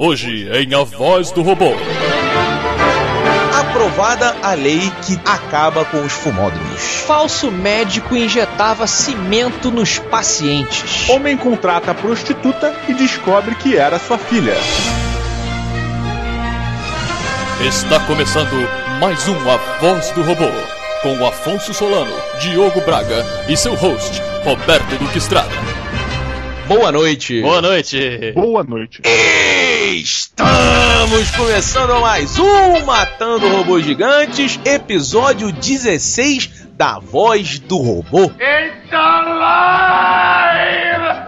Hoje em A Voz do Robô. Aprovada a lei que acaba com os fumódromos. Falso médico injetava cimento nos pacientes. Homem contrata a prostituta e descobre que era sua filha. Está começando mais um A Voz do Robô. Com Afonso Solano, Diogo Braga e seu host, Roberto Duque Estrada. Boa noite. Boa noite. Boa noite. Estamos começando mais um Matando Robôs Gigantes, episódio 16 da Voz do Robô.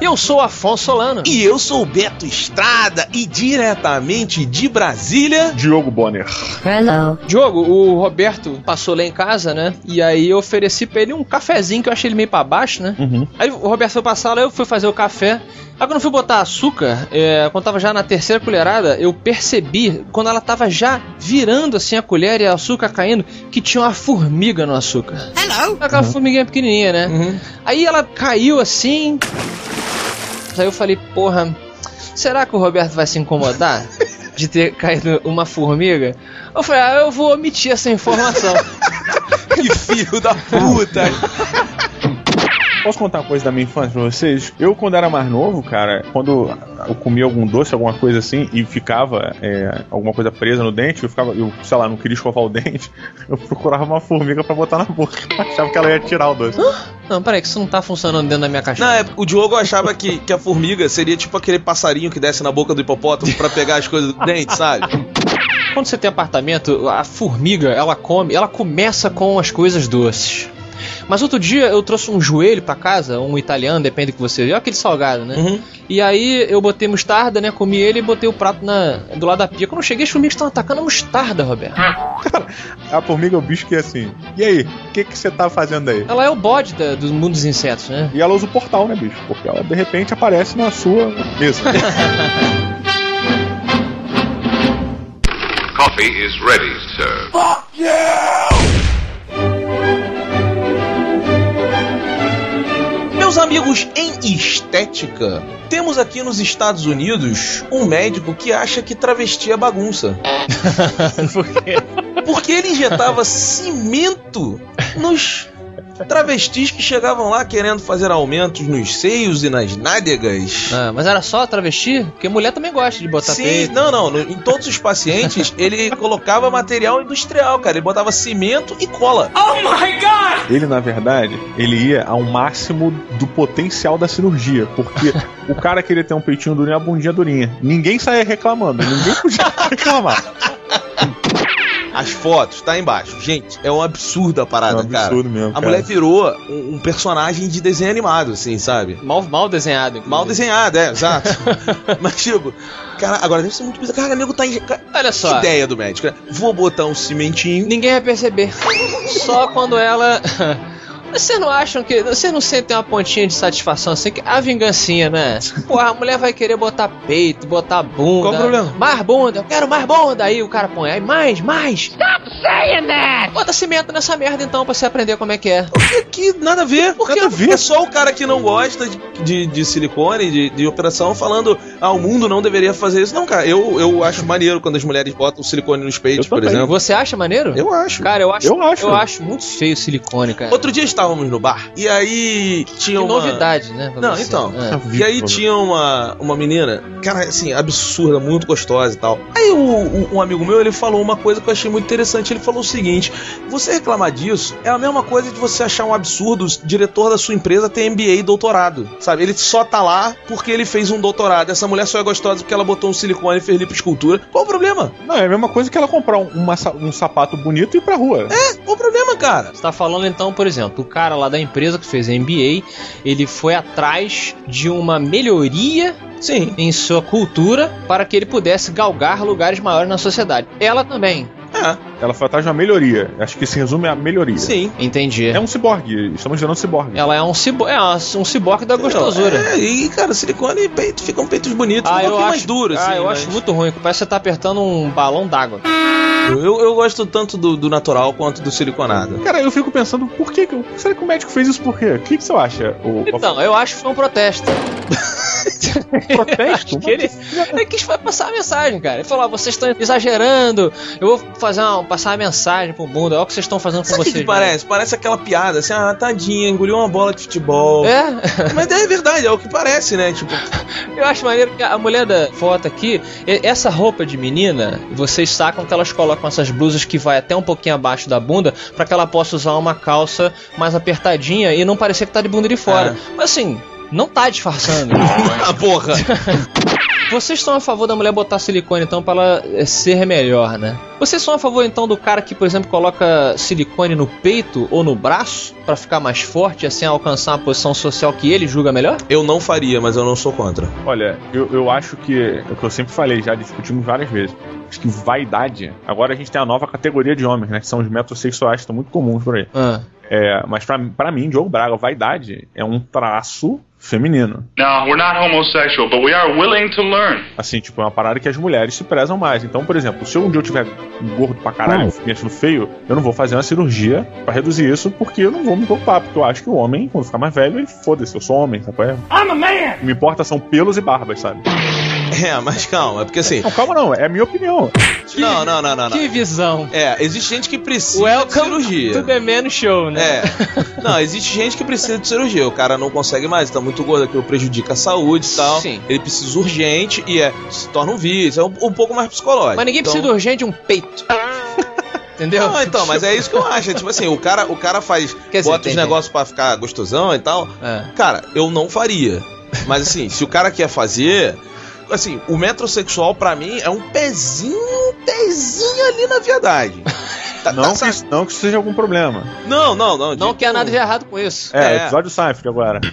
Eu sou Afonso Solano. E eu sou o Beto Estrada e diretamente de Brasília. Diogo Bonner. Hello. Diogo, o Roberto passou lá em casa, né? E aí eu ofereci pra ele um cafezinho que eu achei ele meio pra baixo, né? Uhum. Aí o Roberto foi passar lá, eu fui fazer o café. Aí quando eu fui botar açúcar, é, quando tava já na terceira colherada, eu percebi, quando ela tava já virando assim a colher e o açúcar caindo, que tinha uma formiga no açúcar. Hello. Aquela formiguinha pequenininha, né? Aí ela caiu assim. Aí eu falei, porra, será que o Roberto vai se incomodar de ter caído uma formiga? Eu falei, ah, eu vou omitir essa informação. Que filho da puta. Posso contar uma coisa da minha infância pra vocês? Eu, quando era mais novo, cara, quando eu comia algum doce, alguma coisa assim, e ficava é, alguma coisa presa no dente, eu ficava, eu, sei lá, não queria escovar o dente, eu procurava uma formiga pra botar na boca. Achava que ela ia tirar o doce. Não, peraí, que isso não tá funcionando dentro da minha Não, caixinha. é, o Diogo achava que, que a formiga seria tipo aquele passarinho que desce na boca do hipopótamo pra pegar as coisas do dente, sabe? Quando você tem apartamento, a formiga, ela come, ela começa com as coisas doces. Mas outro dia eu trouxe um joelho pra casa, um italiano, depende do que você. É aquele salgado, né? Uhum. E aí eu botei mostarda, né? Comi ele e botei o prato na, do lado da pia. Quando eu cheguei, as formigas estão atacando a mostarda, Roberto. A formiga é o bicho que é assim. E aí, o que que você tá fazendo aí? Ela é o bode da- do mundo dos insetos, né? E ela usa o portal, né, bicho? Porque ela de repente aparece na sua mesa. Coffee is ready, sir. Meus amigos em estética, temos aqui nos Estados Unidos um médico que acha que travesti é bagunça. Por quê? Porque ele injetava cimento nos travestis que chegavam lá querendo fazer aumentos nos seios e nas nádegas. Ah, mas era só travesti? Porque mulher também gosta de botar Sim, peito. não, não. no- Em todos os pacientes, ele colocava material industrial, cara. Ele botava cimento e cola. Ele, na verdade, ele ia ao máximo do potencial da cirurgia. Porque o cara queria ter um peitinho durinho e uma bundinha durinha. Ninguém saía reclamando, ninguém podia reclamar. As fotos, tá aí embaixo. Gente, é um absurdo a parada, É um absurdo cara. mesmo, A cara. mulher virou um, um personagem de desenho animado, assim, sabe? Mal, mal desenhado. inclusive. Mal desenhado, é, exato. Mas, tipo, cara, agora deve ser muito bizarro. Cara, nego tá em. cara, Olha Que só. ideia do médico, né? Vou botar um cimentinho. Ninguém vai perceber. Só quando ela. Vocês não acham que. Vocês não sentem uma pontinha de satisfação assim? Que a vingancinha, né? Porra, a mulher vai querer botar peito, botar bunda. Qual o problema? Mais bunda, eu quero mais bunda. Aí o cara põe, aí mais, mais. Stop saying that! Bota cimento nessa merda então pra você aprender como é que é. Que, que nada a ver. Por que nada a ver. É só o cara que não gosta de, de, de silicone, de, de operação, falando, ah, o mundo não deveria fazer isso. Não, cara, eu, eu acho maneiro quando as mulheres botam silicone nos peitos, por exemplo. Você acha maneiro? Eu acho. Cara, eu acho, Eu acho. eu acho muito feio silicone, cara. Outro dia estávamos no bar e aí tinha que uma. novidade, né? Não, você. então. É. E aí tinha uma, uma menina, cara, assim, absurda, muito gostosa e tal. Aí o, o- um amigo meu, ele falou uma coisa que eu achei muito interessante. Ele falou o seguinte: você reclamar disso é a mesma coisa de você achar um absurdo o diretor da sua empresa ter MBA e doutorado. Sabe? Ele só tá lá porque ele fez um doutorado. Essa mulher só é gostosa porque ela botou um silicone e fez lipoescultura. Qual o problema? Não, é a mesma coisa que ela comprar um, uma um sapato bonito e ir pra rua. Qual o problema, cara? Você tá falando então, por exemplo, o cara lá da empresa que fez MBA, ele foi atrás de uma melhoria Sim. em sua cultura para que ele pudesse galgar lugares maiores na sociedade. Ela também. É, Ela foi atrás de uma melhoria. Acho que se resume a melhoria. sim. Entendi. É um ciborgue. Estamos gerando ciborgue. Ela é um cibo é um ciborgue da gostosura. É, e, cara, silicone e peito ficam peitos bonitos. um pouquinho mais duros, ah, assim, eu mas- acho muito ruim. Parece que você tá apertando um balão d'água. Eu, eu gosto tanto do, do natural quanto do siliconado. Cara, eu fico pensando, por que? que- Será que o médico fez isso por quê? O que, que você acha? O, Então, eu acho que foi um protesto. Protesto? que ele, ele quis passar a mensagem, cara. Ele falou: ah, vocês estão exagerando, eu vou fazer uma, passar a mensagem pro mundo, olha o que vocês estão fazendo com Sabe o que, vocês. que parece? Parece aquela piada, assim, ah, tadinha, engoliu uma bola de futebol. É, Mas é verdade, é o que parece, né? Tipo, eu acho maneiro que a mulher da foto aqui, e- essa roupa de menina, vocês sacam que elas colocam essas blusas que vai até um pouquinho abaixo da bunda, pra que ela possa usar uma calça mais apertadinha e não parecer que tá de bunda de fora. Mas assim, não tá disfarçando. ah, porra. Vocês são a favor da mulher botar silicone então pra ela eh, ser melhor, né? Vocês são a favor então do cara que, por exemplo, coloca silicone no peito ou no braço pra ficar mais forte e assim alcançar uma posição social que ele julga melhor? Eu não faria, mas eu não sou contra. Olha, eu, eu acho que é o que eu sempre falei, já discutimos várias vezes. Acho que vaidade. Agora a gente tem a nova categoria de homens, né? Que são os metrosexuais, que estão muito comuns por aí. Ah. É, mas pra, pra mim, Diogo Braga, vaidade é um traço feminino. Now, we're not homosexual, but we are willing to learn. Assim, tipo, é uma parada que as mulheres se prezam mais. Então, por exemplo, se um dia eu tiver gordo pra caralho, me achando feio, eu não vou fazer uma cirurgia pra reduzir isso, porque eu não vou me preocupar. Porque eu acho que o homem, quando ficar mais velho, ele foda-se, eu sou homem, sabe? é? I'm a man! O que me importa são pelos e barbas, sabe? É, mas calma, é porque assim. Não, calma não, é a minha opinião. Não, não, não, não, não. Que visão. É, existe gente que precisa de Welcome cirurgia. to the Man Show, né? É. Não, existe gente que precisa de cirurgia. O cara não consegue mais, tá muito gordo, aquilo prejudica a saúde e tal. Sim. Ele precisa urgente e é, se torna um vício. É um, um pouco mais psicológico. Mas ninguém Então- precisa urgente de um peito. Entendeu? Não, então, mas é isso que eu acho. É tipo assim, o cara, o cara faz, Quer bota os negócios pra ficar gostosão e tal. É. Cara, eu não faria. Mas assim, se o cara quer fazer. Assim, o metrosexual pra mim é um pezinho, um pezinho ali na viadagem. Tá- Não tá- que, não que isso seja algum problema. não, não, não. Não quer nada de errado com isso. É, É. episódio Seinfeld agora.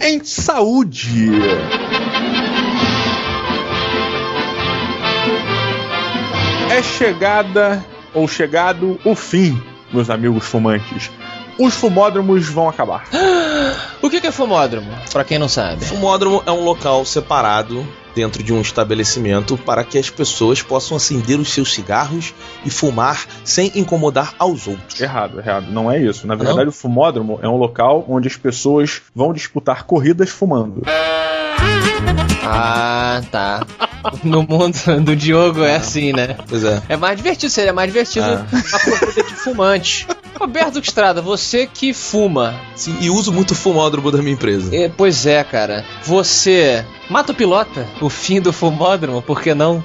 em saúde. É chegada ou chegado o fim, meus amigos fumantes. Os fumódromos vão acabar. O que que é fumódromo? Pra quem não sabe. Fumódromo é um local separado dentro de um estabelecimento para que as pessoas possam acender os seus cigarros e fumar sem incomodar aos outros. Errado, errado. Não é isso. Na Não? verdade, o fumódromo é um local onde as pessoas vão disputar corridas fumando. Ah, tá. No mundo do Diogo é assim, né? Pois é. É mais divertido, seria mais divertido Ah. uma corrida de fumante. Roberto Estrada, você que fuma. Sim, e uso muito o fumódromo da minha empresa. É, pois é, cara. Você mata o pilota? O fim do fumódromo, por que não?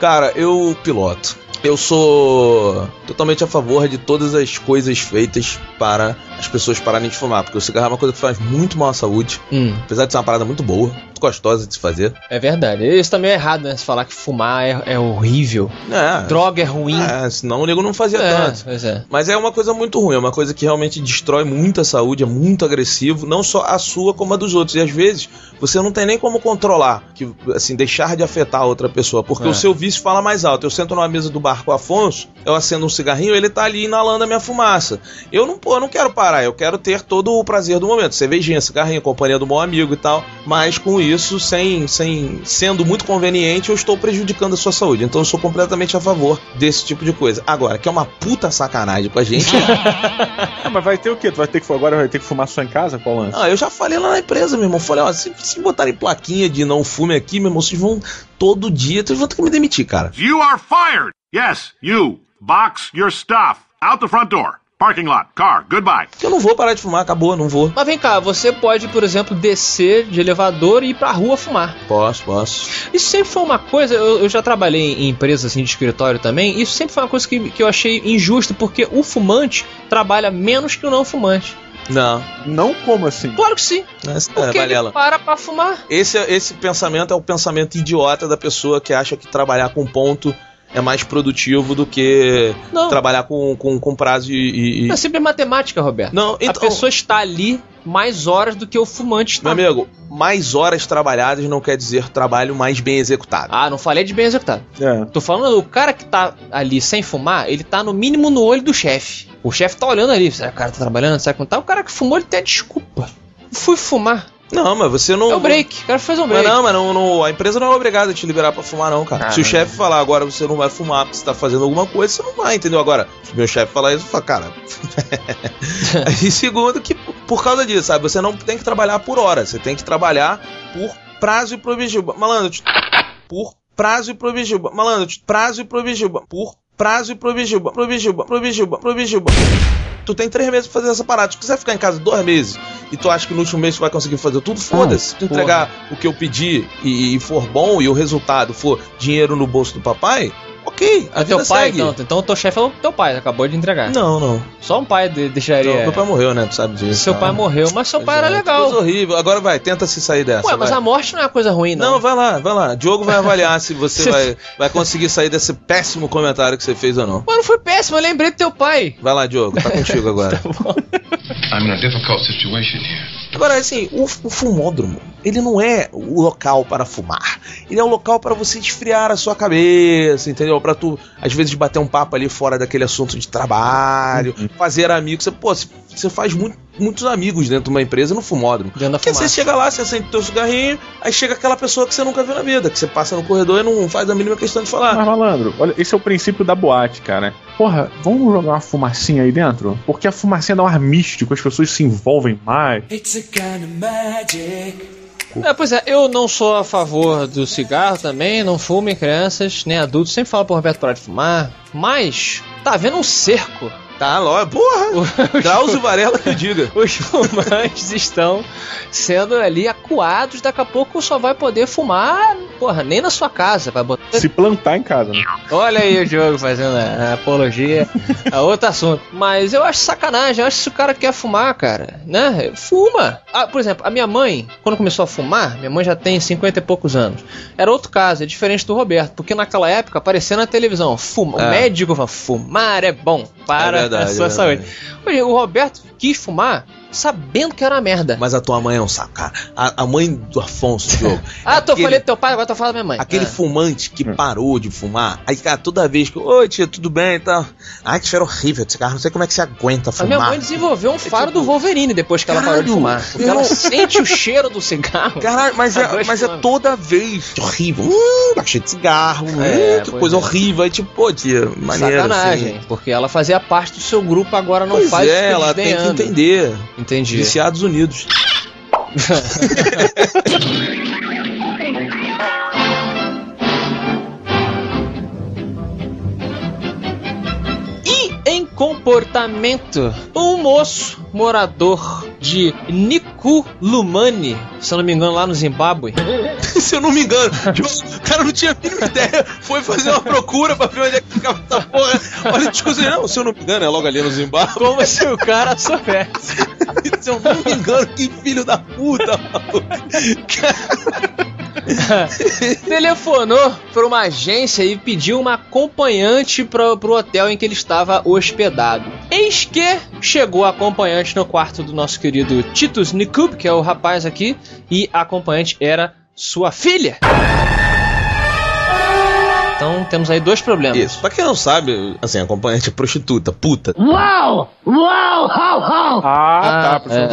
Cara, eu piloto. Eu sou totalmente a favor de todas as coisas feitas para as pessoas pararem de fumar, porque o cigarro é uma coisa que faz muito mal à saúde, Hum, apesar de ser uma parada muito boa, gostosa de se fazer. é verdade. Isso também é errado, né? Se falar que fumar é, é horrível. É, Droga é ruim. é, senão o nego não fazia É, tanto. pois é. Mas é uma coisa muito ruim, é uma coisa que realmente destrói muito a saúde, é muito agressivo, não só a sua como a dos outros. E às vezes você não tem nem como controlar, que assim, deixar de afetar a outra pessoa, porque É. o seu vício fala mais alto. Eu sento numa mesa do bar com o Afonso, eu acendo um cigarrinho, ele tá ali inalando a minha fumaça. Eu não, pô, eu não quero parar, eu quero ter todo o prazer do momento. Cervejinha, cigarrinho, companhia do bom amigo e tal. Mas com isso, sem, sem sendo muito conveniente, eu estou prejudicando a sua saúde. Então eu sou completamente a favor desse tipo de coisa. Agora, que é uma puta sacanagem com a gente. Ah, mas vai ter o quê? Tu vai ter que agora vai ter que fumar só em casa? Qual lance? Ah, eu já falei lá na empresa, meu irmão. Falei, ó, se, se botarem plaquinha de não fume aqui, meu irmão, vocês vão todo dia, vocês vão ter que me demitir, cara. You are fired! Yes, you. Box your stuff. Out the front door. Parking lot. Car. Goodbye. Eu não vou parar de fumar, acabou, não vou. Mas vem cá, você pode, por exemplo, descer de elevador e ir pra rua fumar. Posso, posso. Isso sempre foi uma coisa, eu, eu já trabalhei em empresas assim de escritório também, isso sempre foi uma coisa que, que eu achei injusta, porque o fumante trabalha menos que o não fumante. Não, Não como assim? Claro que sim, essa é, porque ele para pra fumar. Esse, esse pensamento é o pensamento idiota da pessoa que acha que trabalhar com ponto é mais produtivo do que Não, trabalhar com, com, com prazo e. e- é simples matemática, Roberto. Não, A então. pessoa está ali mais horas do que o fumante está. Meu amigo, mais horas trabalhadas não quer dizer trabalho mais bem executado. Ah, não falei de bem executado. É. Tô falando, o cara que tá ali sem fumar, ele tá no mínimo no olho do chefe. O chefe tá olhando ali, será que o cara tá trabalhando, será que não tá? O cara que fumou, ele tem a desculpa. Fui fumar. Não, mas você não. É o break. Quero fazer um Mas break. não, mas não, não- a empresa não é obrigada a te liberar pra fumar, não, cara. Ah, se o não. chefe falar agora você não vai fumar porque você tá fazendo alguma coisa, você não vai, entendeu? Agora, se o meu chefe falar isso, eu falo, cara. e segundo, que por causa disso, sabe? Você não tem que trabalhar por hora, você tem que trabalhar por prazo e provisão. Malandro, te- por prazo e provisão. Malandro, te- prazo e provisão. Por prazo e provisão. Provisão, provisão, provisão. Tu tem três meses pra fazer essa parada. Se tu quiser ficar em casa dois meses e tu acha que no último mês tu vai conseguir fazer tudo, foda-se. Se tu porra. entregar o que eu pedi e, e for bom e o resultado for dinheiro no bolso do papai, ok. A É teu pai, segue. então. Então o teu chefe falou teu pai, acabou de entregar. Não, não. Só um pai de- deixaria. Então, meu pai morreu, né? Tu sabe disso. Seu tá? pai morreu, mas seu pai era Pois é, legal. Coisa horrível. Agora vai, tenta se sair dessa. Ué, mas vai. a morte não é coisa ruim, não. Não, vai lá, vai lá. Diogo vai avaliar se você vai, vai conseguir sair desse péssimo comentário que você fez ou não. Mas não foi péssimo, eu lembrei do teu pai. Vai lá, Diogo, tá contigo agora. I'm in a difficult situation here. Agora, assim, o, o fumódromo, ele não é o local para fumar. Ele é o local para você esfriar a sua cabeça, entendeu? Pra tu, às vezes, bater um papo ali fora daquele assunto de trabalho, fazer amigos. Você, pô, você- você faz muito- muitos amigos dentro de uma empresa no fumódromo. Porque você chega lá, você acende teu cigarrinho, aí chega aquela pessoa que você nunca viu na vida, que você passa no corredor e não faz a mínima questão de falar. Mas, malandro, olha, esse é o princípio da boate, cara. Porra, vamos jogar uma fumacinha aí dentro? Porque a fumacinha dá um ar místico, as pessoas se envolvem mais. É, pois é, eu não sou a favor do cigarro também, não fumem crianças, nem adultos, sempre falo pro Roberto parar de fumar, mas tá havendo um cerco. Tá, lógico. Porra! Drauzio Varela que eu diga. Os fumantes estão sendo ali acuados, daqui a pouco só vai poder fumar, porra, nem na sua casa, vai botar Se plantar em casa, né? Olha aí o jogo fazendo a, a apologia a outro assunto. Mas eu acho sacanagem, eu acho que se o cara quer fumar, cara, né? Fuma. Ah, por exemplo, a minha mãe, quando começou a fumar, minha mãe já tem 50 e poucos anos. Era outro caso, é diferente do Roberto, porque naquela época aparecia na televisão, fuma. É. O médico fala, fumar é bom para É verdade, a sua é saúde. Hoje, o Roberto quis fumar sabendo que era uma merda. Mas a tua mãe é um saco, cara. A, a mãe do Afonso, Diogo. ah, tô aquele- falando do teu pai, agora tô falando da minha mãe. Aquele Ah. fumante que parou de fumar, aí, cara, toda vez que. Oi, tia, tudo bem e tal. Ai, que cheiro horrível de cigarro, não sei como é que você aguenta A fumar. minha mãe desenvolveu um faro tipo, do Wolverine depois que ela parou de caralho, fumar. Porque ela não- sente o cheiro do cigarro. Caralho, mas, é, mas é toda vez horrível. Hum, tá cheio de cigarro. hum, É, que pois coisa é. horrível. Aí, tipo, pô, tia, maneiro. Sacanagem, Assim. porque ela fazia parte do seu grupo, agora não Pois faz. é, ela tem que entender. Entendi. Viciados Unidos. E em comportamento, um moço morador de Nikulumani, se eu não me engano, lá no Zimbábue. Se eu não me engano, o cara não tinha a mínima ideia. Foi fazer uma procura pra ver onde é que ficava essa porra. Olha, discussão, não, se eu não me engano, é logo ali no Zimbábue. Como se o cara soubesse. Se eu não me engano, que filho da puta, maluco. telefonou para uma agência e pediu uma acompanhante para pro hotel em que ele estava hospedado. Eis que chegou a acompanhante no quarto do nosso querido Titus Nikub, que é o rapaz aqui, e a acompanhante era sua filha. Então temos aí dois problemas. Isso. Pra quem não sabe, assim, acompanhante é prostituta, puta. Ah, Ah, tá, eu é.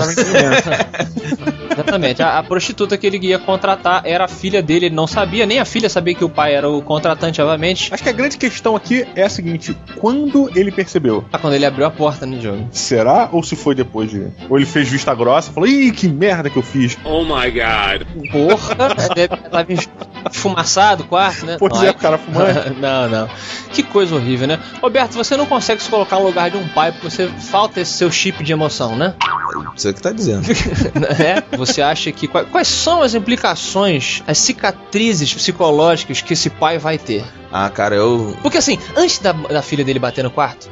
Exatamente. A, a prostituta que ele ia contratar era a filha dele, ele não sabia, nem a filha sabia que o pai era o contratante, obviamente. Acho que a grande questão aqui é a seguinte: quando ele percebeu? Ah, Quando ele abriu a porta no jogo. Será ou se foi depois de. Ou ele fez vista grossa e falou: ih, que merda que eu fiz. Porra, deve tava esfumaçado o quarto, né? Pois Não, é, o cara fumante. não, não. Que coisa horrível, né? Roberto, você não consegue se colocar no lugar de um pai porque você falta esse seu chip de emoção, né? Você que tá dizendo. é? Você acha que. Quais são as implicações, as cicatrizes psicológicas que esse pai vai ter? Ah, cara, eu. Porque assim, antes da, da filha dele bater no quarto,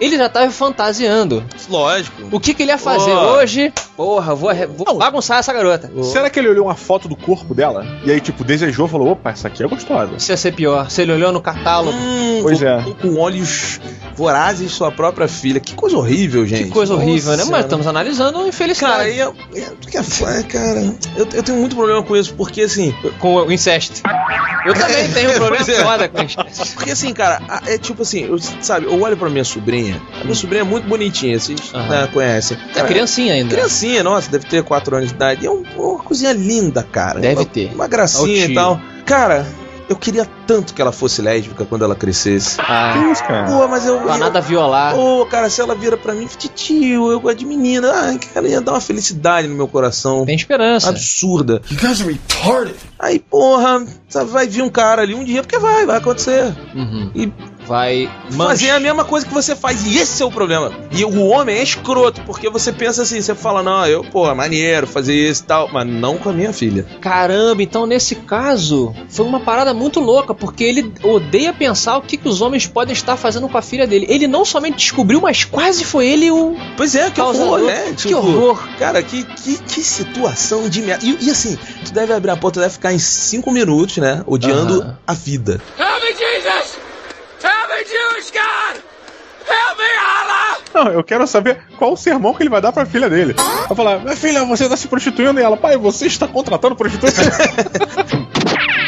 ele já tava fantasiando. Lógico. O que, que ele ia fazer Pô. hoje? Porra, vou, vou bagunçar essa garota. Será que ele olhou uma foto do corpo dela? E aí, tipo, desejou falou: opa, essa aqui é gostosa. Isso ia ser pior. Se ele olhou no catálogo. Hum, Pois vou- é. com olhos. vorazes sua própria filha. Que coisa horrível, gente. Que coisa horrível, né? Nossa Mas estamos analisando Cara, infelicidade. e eu, e- que é cara, eu, eu tenho muito problema com isso, porque assim. Com o incesto. Eu também tenho um problema é. Incesto. Porque assim, cara, é tipo assim, eu, sabe, eu olho pra minha sobrinha, a minha sobrinha é muito bonitinha, vocês Aham. né, conhecem. É criancinha ainda. Criancinha, nossa, deve ter 4 anos de idade. É um- uma coisinha linda, cara. Deve uma, ter. Uma gracinha e tal. Cara, eu queria tanto que ela fosse lésbica quando ela crescesse. Ah, Que isso, cara? Pô, mas eu. pra eu- nada violar. Ô, cara, se ela vira pra mim, tio, eu gosto de menina. Ai, cara, ia dar uma felicidade no meu coração. Tem esperança. Absurda. You guys are retarded. Aí, porra, sabe, vai vir um cara ali um dia, porque vai, vai acontecer. Uhum. E Vai fazer a mesma coisa que você faz. E esse é o problema. E o homem é escroto, porque você pensa assim, você fala, não, eu, pô, maneiro fazer isso e tal, mas não com a minha filha. Caramba, então nesse caso foi uma parada muito louca, porque ele odeia pensar o que, que os homens podem estar fazendo com a filha dele. Ele não somente descobriu, mas quase foi ele o. Pois é, que Causador. horror, né? Que horror. Cara, que, que, que situação de merda. E, e assim, tu deve abrir a porta, tu deve ficar em cinco minutos, né? Odiando Aham. a vida. Help me, Jesus! Me, Jewish God! Help me, Allah! Não, eu quero saber qual o sermão que ele vai dar pra filha dele. Vai falar, minha filha, você tá se prostituindo e ela, pai, você está contratando prostituta.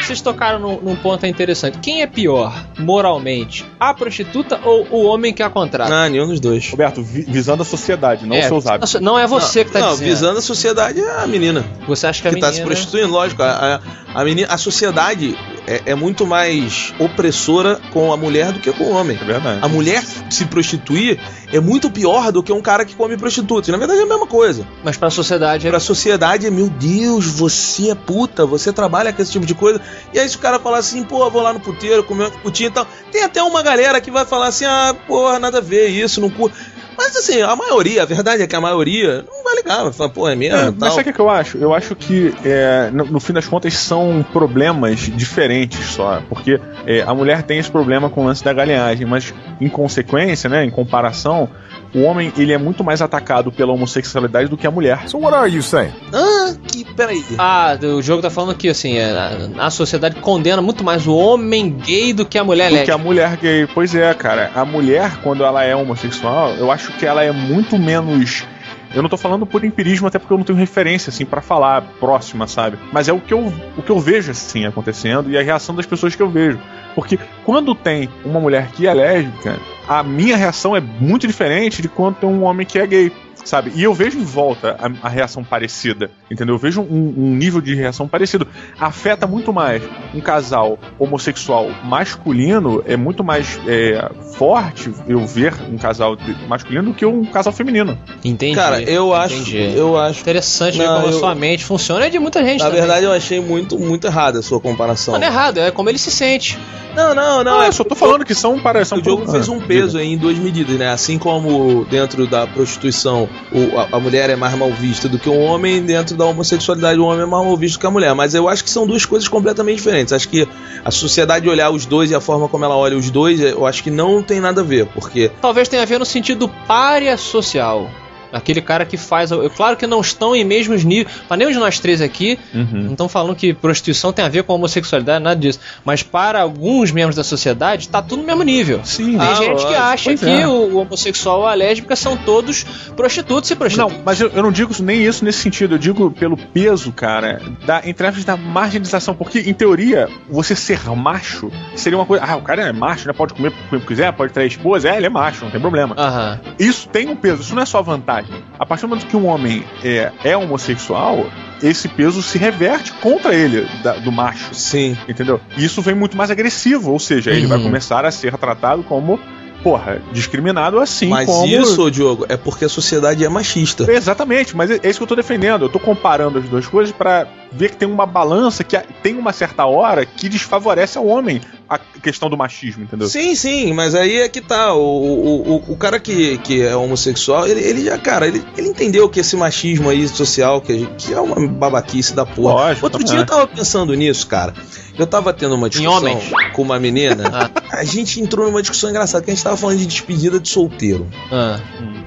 Vocês tocaram num, num ponto interessante. Quem é pior, moralmente? A prostituta ou o homem que a contrata? Ah, nenhum dos dois. Roberto, vi- visando a sociedade, não É, os seus hábitos. Não é você que tá não, dizendo. visando a sociedade é a menina. Você acha que a que menina... tá se prostituindo, lógico. A, a, a menina, a sociedade é, é muito mais opressora com a mulher do que com o homem. É verdade. A mulher se prostituir é muito pior do que um cara que come prostituta. Na verdade é a mesma coisa. Mas pra sociedade é... Pra sociedade é, meu Deus, você é puta, você trabalha com esse tipo de coisa. E aí se o cara falar assim, pô, vou lá no puteiro, comer uma putinha e tal. Tem até uma galera que vai falar assim, ah, porra, nada a ver isso, não curto. Mas assim, a maioria, a verdade é que a maioria não vai ligar, vai falar, pô, é mesmo É, mas sabe o que, que eu acho? Eu acho que, é, no, no fim das contas, são problemas diferentes só. Porque é, a mulher tem esse problema com o lance da galinhagem, mas em consequência, né, em comparação, o homem ele é muito mais atacado pela homossexualidade do que a mulher. So what are you saying? Ah, que, peraí. Ah, o jogo tá falando que assim, é, a, a sociedade condena muito mais o homem gay do que a mulher do que a mulher gay. Pois é, cara. A mulher, quando ela é homossexual, eu acho que ela é muito menos. Eu não tô falando por empirismo, até porque eu não tenho referência, assim, pra falar próxima, sabe? Mas é o que, eu, o que eu vejo, assim, acontecendo e a reação das pessoas que eu vejo. Porque quando tem uma mulher que é lésbica, a minha reação é muito diferente de quando tem um homem que é gay. Sabe? E eu vejo em volta a, a reação parecida, entendeu? Eu vejo um, um nível de reação parecido. Afeta muito mais um casal homossexual masculino, é muito mais é, forte eu ver um casal de- masculino do que um casal feminino. Entendi. Cara, eu acho, entendi. eu acho. Interessante ver Não, como a eu- sua mente funciona. É de muita gente Na também. verdade, eu achei muito, muito errada a sua comparação. Não, não é errado, é como ele se sente. Não, não, não. Não, é eu só tô falando que são para são O jogo fez um peso aí em duas medidas, né? Assim como dentro da prostituição o- a, a mulher é mais mal vista do que o homem, dentro da homossexualidade o homem é mais mal visto que a mulher. Mas eu acho que são duas coisas completamente diferentes. Acho que a sociedade olhar os dois e a forma como ela olha os dois, eu acho que não tem nada a ver, porque Talvez tenha a ver no sentido párea social. Aquele cara que faz. Eu, claro que não estão em mesmos níveis. Mas nenhum de nós três aqui Uhum. não estão falando que prostituição tem a ver com homossexualidade, nada disso. Mas para alguns membros da sociedade, tá tudo no mesmo nível. Sim, Tem Ah, gente que acha que é. o, homossexual ou a lésbica são todos prostitutos e prostitutas. Não, mas eu, eu não digo nem isso nesse sentido. Eu digo pelo peso, cara, da, entre aspas, da marginalização. Porque, em teoria, você ser macho seria uma coisa. Ah, o cara é macho, né? Pode comer o que quiser, pode trair esposa. É, ele é macho, não tem problema. Aham. Isso tem um peso, isso não é só vantagem. A partir do momento que um homem é, é homossexual, esse peso se reverte contra ele, da- do macho. sim. Entendeu? E isso vem muito mais agressivo, ou seja, ele vai Uhum. começar a ser tratado como, porra, discriminado assim Mas como. isso, Diogo, é porque a sociedade é machista. Exatamente, mas é é isso que eu tô defendendo. Eu tô comparando as duas coisas pra ver que tem uma balança que tem uma certa hora que desfavorece ao homem a questão do machismo, entendeu? Sim, sim, mas aí é que tá. O, o, o, o cara que, que é homossexual, ele, ele já, cara, ele, ele entendeu que esse machismo aí social, que, que é uma babaquice da porra. Lógico, Outro dia eu tava pensando nisso, cara. Eu tava tendo uma discussão com uma menina. Ah. A gente entrou numa discussão engraçada, que a gente tava falando de despedida de solteiro. Ah.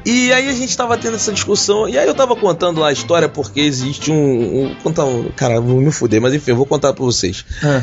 E aí a gente tava tendo essa discussão, e aí eu tava contando lá a história porque existe um. um contar um cara, vou me fuder, mas enfim, eu vou contar pra vocês. Ah.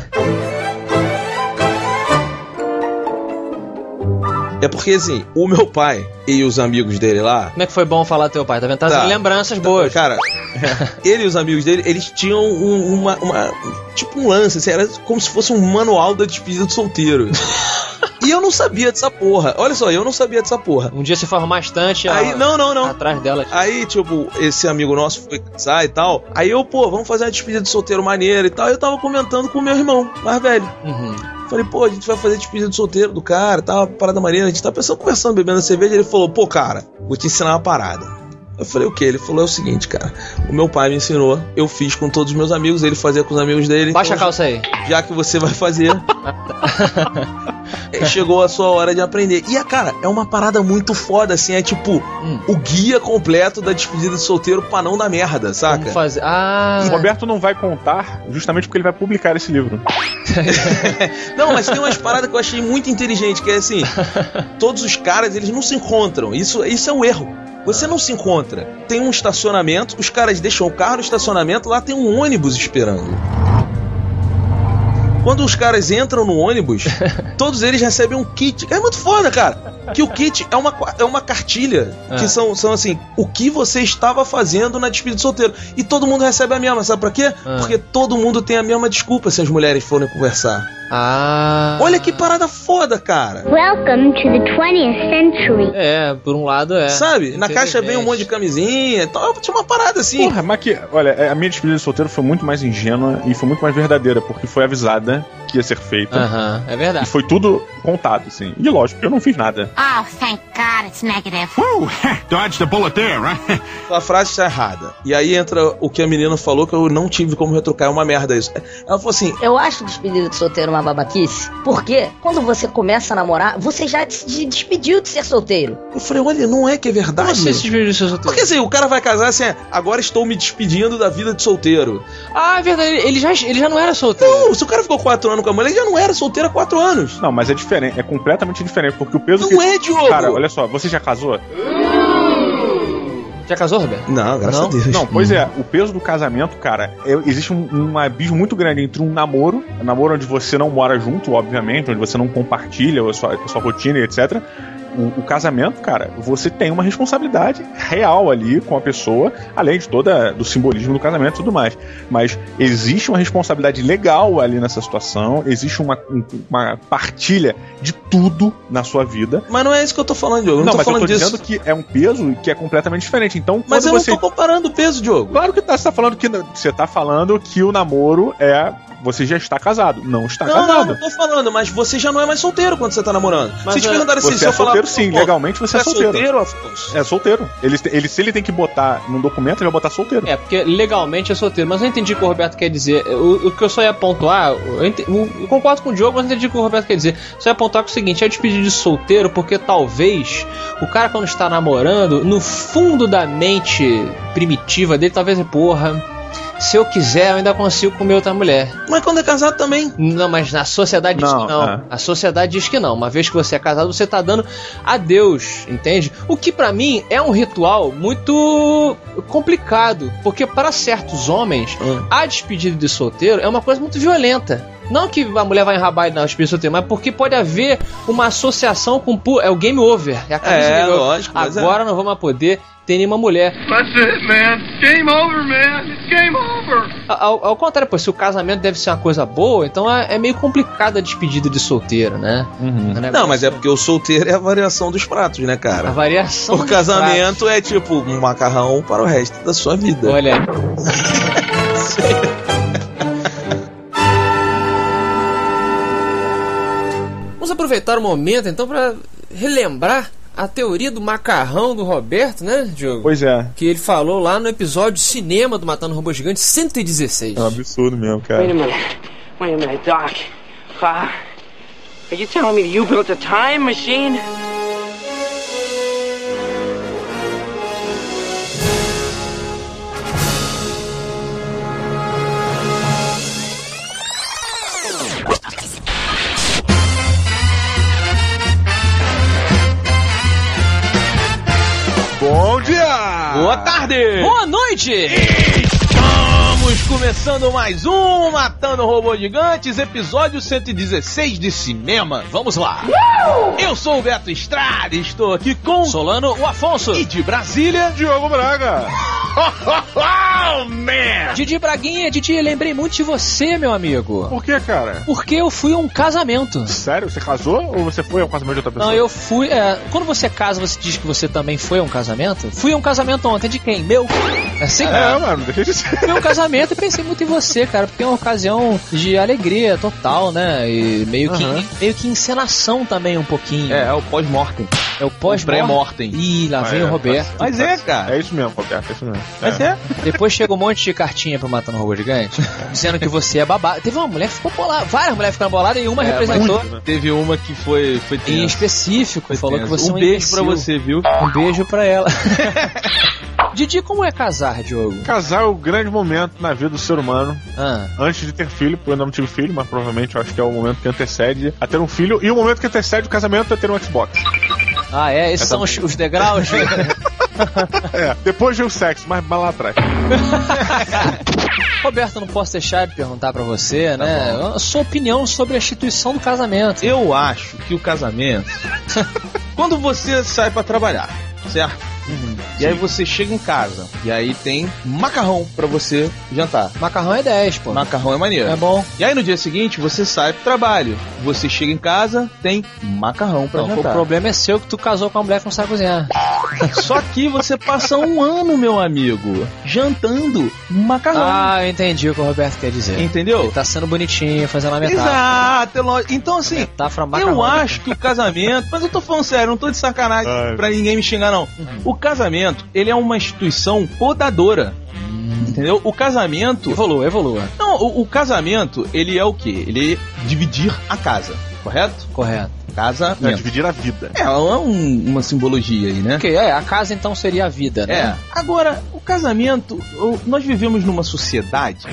É porque assim, o meu pai e os amigos dele lá. Como é que foi bom falar teu pai? Tá vendo? Tá Tá. lembranças boas. Cara, ele e os amigos dele, eles tinham um- uma, uma- Tipo um lance, assim, era como se fosse um manual da despedida do solteiro. e eu não sabia dessa porra. Olha só, eu não sabia dessa porra. Um dia se for arrumar estante, Aí, ela- não, não, não. atrás dela. Aí, tipo, esse amigo nosso foi casar e tal. Aí eu, pô, vamos fazer uma despedida de solteiro maneira e tal. Eu tava comentando com o meu irmão, mais velho. Uhum. Falei, pô, a gente vai fazer despedida de solteiro do cara, tá? Parada maneira. A gente tá pensando, conversando, bebendo cerveja. Ele falou, pô, cara, vou te ensinar uma parada. Eu falei, o que? Ele falou, é o seguinte, cara. O meu pai me ensinou, eu fiz com todos os meus amigos, ele fazia com os amigos dele. Baixa a então, calça aí. Já que você vai fazer. é, Chegou a sua hora de aprender. E, a cara, é uma parada muito foda, assim. É tipo Hum. o guia completo da despedida de solteiro pra não dar merda, saca? Vamos fazer. Ah. O Roberto não vai contar justamente porque ele vai publicar esse livro. Não, mas tem umas paradas que eu achei muito inteligente, que é assim, todos os caras, eles não se encontram. Isso, isso é um erro. Você não se encontra. Tem um estacionamento, os caras deixam o carro no estacionamento, lá tem um ônibus esperando. Quando os caras entram no ônibus, todos eles recebem um kit. É muito foda, cara. Que o kit é uma, é uma cartilha. É. Que são, são assim, o que você estava fazendo na despedida de solteiro. E todo mundo recebe a mesma, sabe pra quê? Ah. Porque todo mundo tem a mesma desculpa se as mulheres forem conversar. Ah. Olha que parada foda, cara. Welcome to the 20th century. É, por um lado é. Sabe? Na caixa vem um monte de camisinha e tal. Tinha uma parada assim. Porra, mas que, olha, é, a minha despedida de solteiro foi muito mais ingênua e foi muito mais verdadeira, porque foi avisada que ia ser feita. Aham, é E verdade. foi tudo contado, assim. E lógico, eu não fiz nada. Oh, thank God it's negative. Woo! Dodged a bullet there, right? A frase está errada. E aí entra o que a menina falou que eu não tive como retrucar. É uma merda isso. Ela falou assim: Eu acho despedida de solteiro uma babaquice, porque quando você começa a namorar, você já se despediu de ser solteiro. Eu falei, olha, não é que é verdade. Como você se despediu do seu solteiro? Porque assim, o cara vai casar assim, agora estou me despedindo da vida de solteiro. Ah, é verdade. Ele já, ele já não era solteiro. Não, se o cara ficou quatro anos com a mulher, ele já não era solteiro há quatro anos. Não, mas é diferente, é completamente diferente, porque o peso Não que. é, Diogo. Cara, olha só, você já casou? Já casou, Roberto? Não, graças Não? a Deus. Não, pois é, o peso do casamento, cara, é- existe um, um abismo muito grande entre um namoro, um namoro onde você não mora junto, obviamente, onde você não compartilha a sua, a sua rotina e etc. O, o casamento, cara, você tem uma responsabilidade real ali com a pessoa, além de toda do simbolismo do casamento e tudo mais. Mas existe uma responsabilidade legal ali nessa situação, existe uma, um- uma partilha de tudo na sua vida. Mas não é isso que eu tô falando, Diogo. Eu não, Não, tô mas eu falando tô disso. dizendo que é um peso que é completamente diferente. Então, Mas eu quando não você tô comparando o peso, Diogo. Claro que tá, você tá falando que você tá falando que o namoro é você já está casado. Não está Não, não, casado. não tô falando, mas você já não é mais solteiro quando você tá namorando. Mas se te é- perguntarem assim, Você se é eu falar, solteiro sim, pô, legalmente você é solteiro. solteiro, Afonso? É solteiro. Ele, ele, se ele tem que botar num documento, ele vai botar solteiro. É, porque legalmente é solteiro, mas eu entendi o que o Roberto quer dizer. O, o que eu só ia pontuar, eu, eu concordo com o Diogo, mas eu entendi o que o Roberto quer dizer. Só ia pontuar com o seguinte: é despedir de solteiro porque talvez o cara, quando está namorando, no fundo da mente primitiva dele, talvez é porra. Se eu quiser, eu ainda consigo comer outra mulher. Mas quando é casado também. Não, mas na sociedade diz Não, que não. é. A sociedade diz que não. Uma vez que você é casado, você tá dando a Deus, entende? O que pra mim é um ritual muito complicado, porque para certos homens, Hum. a despedida de solteiro é uma coisa muito violenta. Não que a mulher vai enrabar ele na despedida de solteiro, mas porque pode haver uma associação com é o game over. É, a camisa É, lógico, é. Agora não vamos poder ter nenhuma mulher. That's it, man. Game over, man. It's game over. Ao, ao contrário, pô, se o casamento deve ser uma coisa boa, então é, é meio complicada a despedida de solteiro, né? Uhum. Um Não, mas é porque o solteiro é a variação dos pratos, né, A cara? variação. O dos casamento é tipo um macarrão para o resto da sua vida. Olha. Vamos aproveitar o momento então para relembrar a teoria do macarrão do Roberto, né, Diogo? Pois é. Que ele falou lá no episódio Cinema do Matando Robô Gigante 116. É um absurdo mesmo, cara. Wait a minute. Wait a minute, Doc. Uh, are you telling me that you built a time machine? Boa tarde! Boa noite! Estamos começando mais um Matando Robô Gigantes, episódio 116 de cinema. Vamos lá. Eu sou o Beto Estrada, estou aqui com Solano, o Afonso. E de Brasília, Diogo Braga. Oh, man! Didi Braguinha, Didi, lembrei muito de você, meu amigo. Por que, cara? Porque eu fui a um casamento. Sério? Você casou ou você foi a um casamento de outra pessoa? Não, eu fui. É, quando você casa, você diz que você também foi a um casamento? Fui a um casamento ontem de quem? Meu. É assim? É, mano, deixa de ser. Fui a um casamento e pensei muito em você, cara, porque é uma ocasião de alegria total, né? E meio que, meio que encenação também um pouquinho. É, é o pós-mortem. É o pós pré-mortem. Ih, lá vem É, o Roberto. Mas é, cara. É isso mesmo, Roberto, é isso mesmo. Mas é. Depois chega um monte de cartinha pro Matando Robô Gigante, dizendo que você é babado. Teve uma mulher que ficou bolada, várias mulheres ficaram boladas e uma É, representou mas Teve uma que foi, foi em específico, falou que você é um um beijo pra imbecil. você, viu? Um beijo pra ela. Didi, como é casar, Diogo? Casar é o grande momento na vida do ser humano. Ah, Antes de ter filho, porque eu ainda não tive filho, mas provavelmente eu acho que é o momento que antecede a ter um filho. E o momento que antecede o casamento é ter um Xbox. ah é? Esses são os, os degraus? É, depois vem o sexo, mas mas lá atrás. Roberto, não posso deixar de perguntar pra você, né? A sua opinião sobre a instituição do casamento. Eu acho que o casamento. quando você sai pra trabalhar, certo? E aí você chega em casa e aí tem macarrão pra você jantar. Macarrão é 10, pô. Macarrão é maneiro. É bom. E aí no dia seguinte você sai pro trabalho. Você chega em casa, tem macarrão pra Não, o jantar. problema é seu que tu casou com uma mulher que não sabe cozinhar. Só que você passa um ano, meu amigo, jantando macarrão. Ah, eu entendi o que o Roberto quer dizer. Entendeu? Ele tá sendo bonitinho, fazendo a metáfora. Exato. é lógico. Então assim, Metáfora Eu acho que o casamento, mas eu tô falando sério, não tô de sacanagem Ai. pra ninguém me xingar, não. O casamento, ele é uma instituição podadora. Entendeu? O casamento. Evolua, evolua. Não, o, o casamento, ele é o quê? Ele é dividir a casa, correto? Correto. É, Casamento. dividir a vida. É, é um- uma simbologia aí, né? Ok, é, a casa então seria a vida, né? É. Agora, o casamento, nós vivemos numa sociedade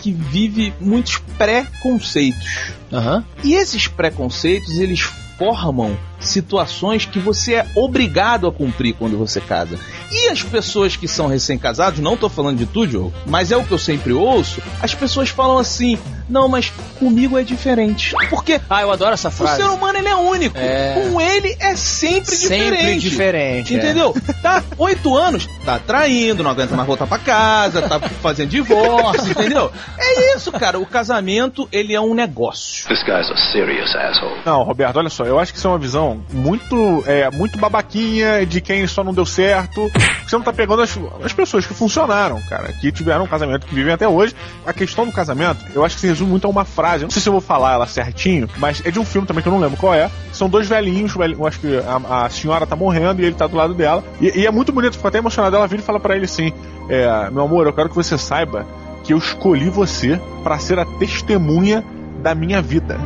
que vive muitos preconceitos. Aham. E esses preconceitos, eles formam situações que você é obrigado a cumprir quando você casa. E as pessoas que são recém-casados, não tô falando de tu, Diogo, mas é o que eu sempre ouço, as pessoas falam assim, não, mas comigo é diferente. Porque Ah, eu adoro essa o frase. ser humano, ele é único. É. Com ele é sempre, Sempre diferente. diferente, é. Entendeu? Tá oito anos, tá traindo, não aguenta mais voltar pra casa, tá fazendo divórcio, entendeu? É isso, cara. O casamento, ele é um negócio. This guy's a serious asshole. Não, Roberto, olha só, eu acho que isso é uma visão muito, é, muito babaquinha de quem só não deu certo. Você não tá pegando as, as pessoas que funcionaram, cara, que tiveram um casamento, que vivem até hoje. A questão do casamento, eu acho que se resume muito a uma frase. Não sei se eu vou falar ela certinho, mas é de um filme também que eu não lembro qual é. São dois velhinhos, eu acho que a, a senhora tá morrendo e ele tá do lado dela. E, e é muito bonito, fico até emocionado. Ela vira e fala pra ele assim: é, Meu amor, eu quero que você saiba que eu escolhi você pra ser a testemunha da minha vida.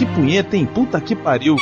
Que punheta, hein? Puta que pariu.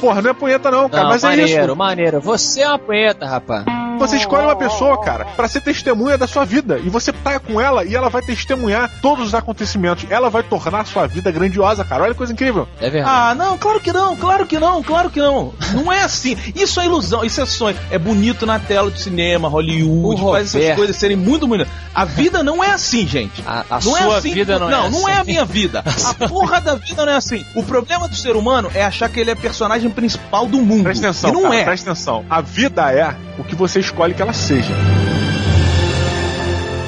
Porra, não é punheta não, cara, Não, mas é maneiro, isso. maneiro. Você é uma punheta, rapaz. Você escolhe uma pessoa, cara, pra ser testemunha da sua vida. E você tá com ela e ela vai testemunhar todos os acontecimentos. Ela vai tornar a sua vida grandiosa, cara. Olha que coisa incrível. É verdade. Ah, não, claro que não, claro que não, claro que não. Não é assim. Isso é ilusão, isso é sonho. É bonito na tela do cinema, Hollywood, O faz essas coisas serem muito bonitas. A vida não é assim, gente. A, a não é sua assim. vida não, é Não, não é a assim. minha vida. A porra da vida não é assim. O problema do ser humano é achar que ele é personagem principal do mundo. Presta atenção, e não cara, é. presta atenção. A vida é o que você escolhe que ela seja.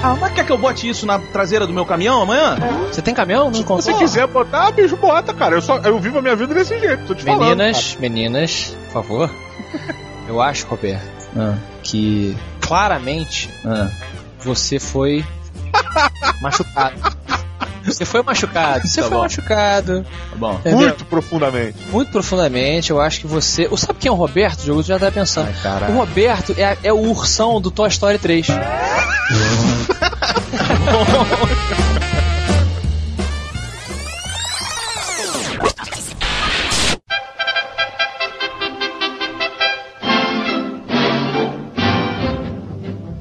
Ah, mas quer que eu bote isso na traseira do meu caminhão amanhã? Você tem caminhão? Não Se encontrou? você quiser botar, bicho, bota, cara. Eu, só, eu vivo a minha vida desse jeito, tô te falando. Meninas, meninas, por favor. Eu acho, Roberto, que claramente Ah. você foi machucado. Você foi machucado. Você Tá foi bom. machucado. Tá bom. Entendeu? Muito profundamente. Muito profundamente, eu acho que você. Ou sabe quem é o Roberto? O jogo já tá pensando. Ai, o Roberto é, é o ursão do Toy Story 3.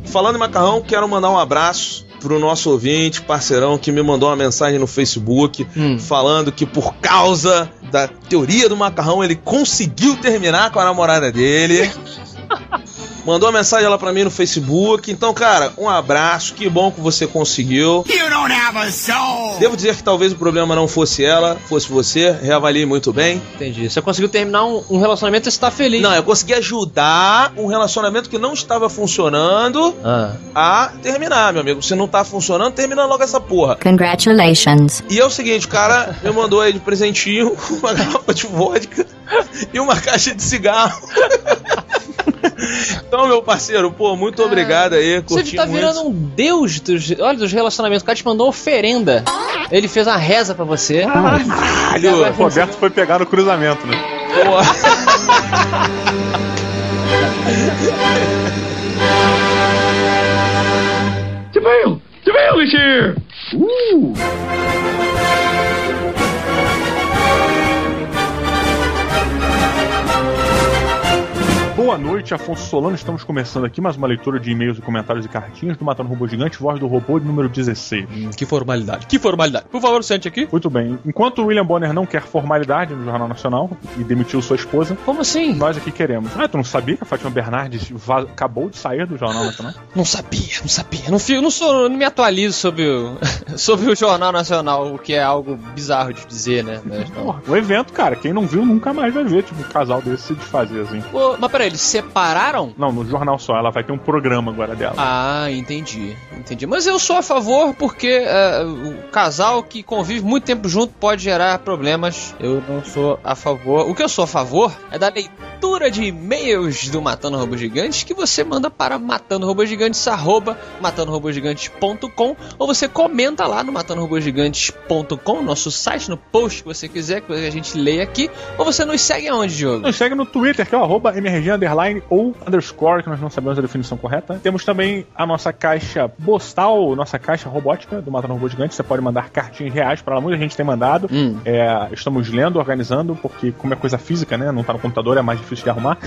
Falando em macarrão, quero mandar um abraço pro nosso ouvinte, parceirão, que me mandou uma mensagem no Facebook Hum. falando que por causa da teoria do macarrão, ele conseguiu terminar com a namorada dele. Mandou uma mensagem lá pra mim no Facebook. Então, cara, um abraço. Que bom que você conseguiu. You don't have a soul! Devo dizer que talvez o problema não fosse ela, fosse você. Reavaliei muito bem. Entendi. Você conseguiu terminar um, um relacionamento e você tá feliz. Não, eu consegui ajudar um relacionamento que não estava funcionando Ah. a terminar, meu amigo. Se não tá funcionando, termina logo essa porra. Congratulations. E é o seguinte, o cara me mandou aí de presentinho uma garrafa de vodka e uma caixa de cigarro. Então, meu parceiro, pô, muito obrigado aí. Você tá muito. virando um deus dos, olha, dos relacionamentos. O cara te mandou oferenda. Ele fez uma reza pra você. Caralho. O Roberto foi pegar no cruzamento, né? DeVille! DeVille is here! Ooh! Boa noite, Afonso Solano. Estamos começando aqui mais uma leitura de e-mails e comentários e cartinhas do Matando Robô Gigante, voz do robô número 16. Que formalidade. Que formalidade. Por favor, sente aqui. Muito bem. Enquanto o William Bonner não quer formalidade no Jornal Nacional e demitiu sua esposa, Como assim? nós aqui queremos. Ah, tu não sabia que a Fátima Bernardes acabou de sair do Jornal Nacional? Não sabia, não sabia. Não, fico, não, sou, não me atualizo sobre o, sobre o Jornal Nacional, o que é algo bizarro de dizer, né? Mas. Porra, o evento, cara, quem não viu nunca mais vai ver, tipo, um casal desse se desfazer assim. Pô, mas peraí, eles separaram? Não, no jornal só, ela vai ter um programa agora dela. Ah, entendi. Entendi. Mas eu sou a favor porque é, o casal que convive muito tempo junto pode gerar problemas. Eu não sou a favor. O que eu sou a favor é da leitura de e-mails do Matando Robôs Gigantes que você manda para matandorobôsgigantes, arroba matandorobôsgigantes.com ou você comenta lá no matandorobôsgigantes.com, nosso site, no post que você quiser, que a gente leia aqui, ou você nos segue aonde, Diogo? Nos segue no Twitter, que é o arroba MRG underline ou underscore, que nós não sabemos a definição correta. Temos também a nossa caixa postal, nossa caixa robótica do Matando Robô Gigante. Você pode mandar cartinhas reais para lá. Muita gente tem mandado. Hum. É, estamos lendo, organizando, porque como é coisa física, né? Não tá no computador, é mais difícil de arrumar.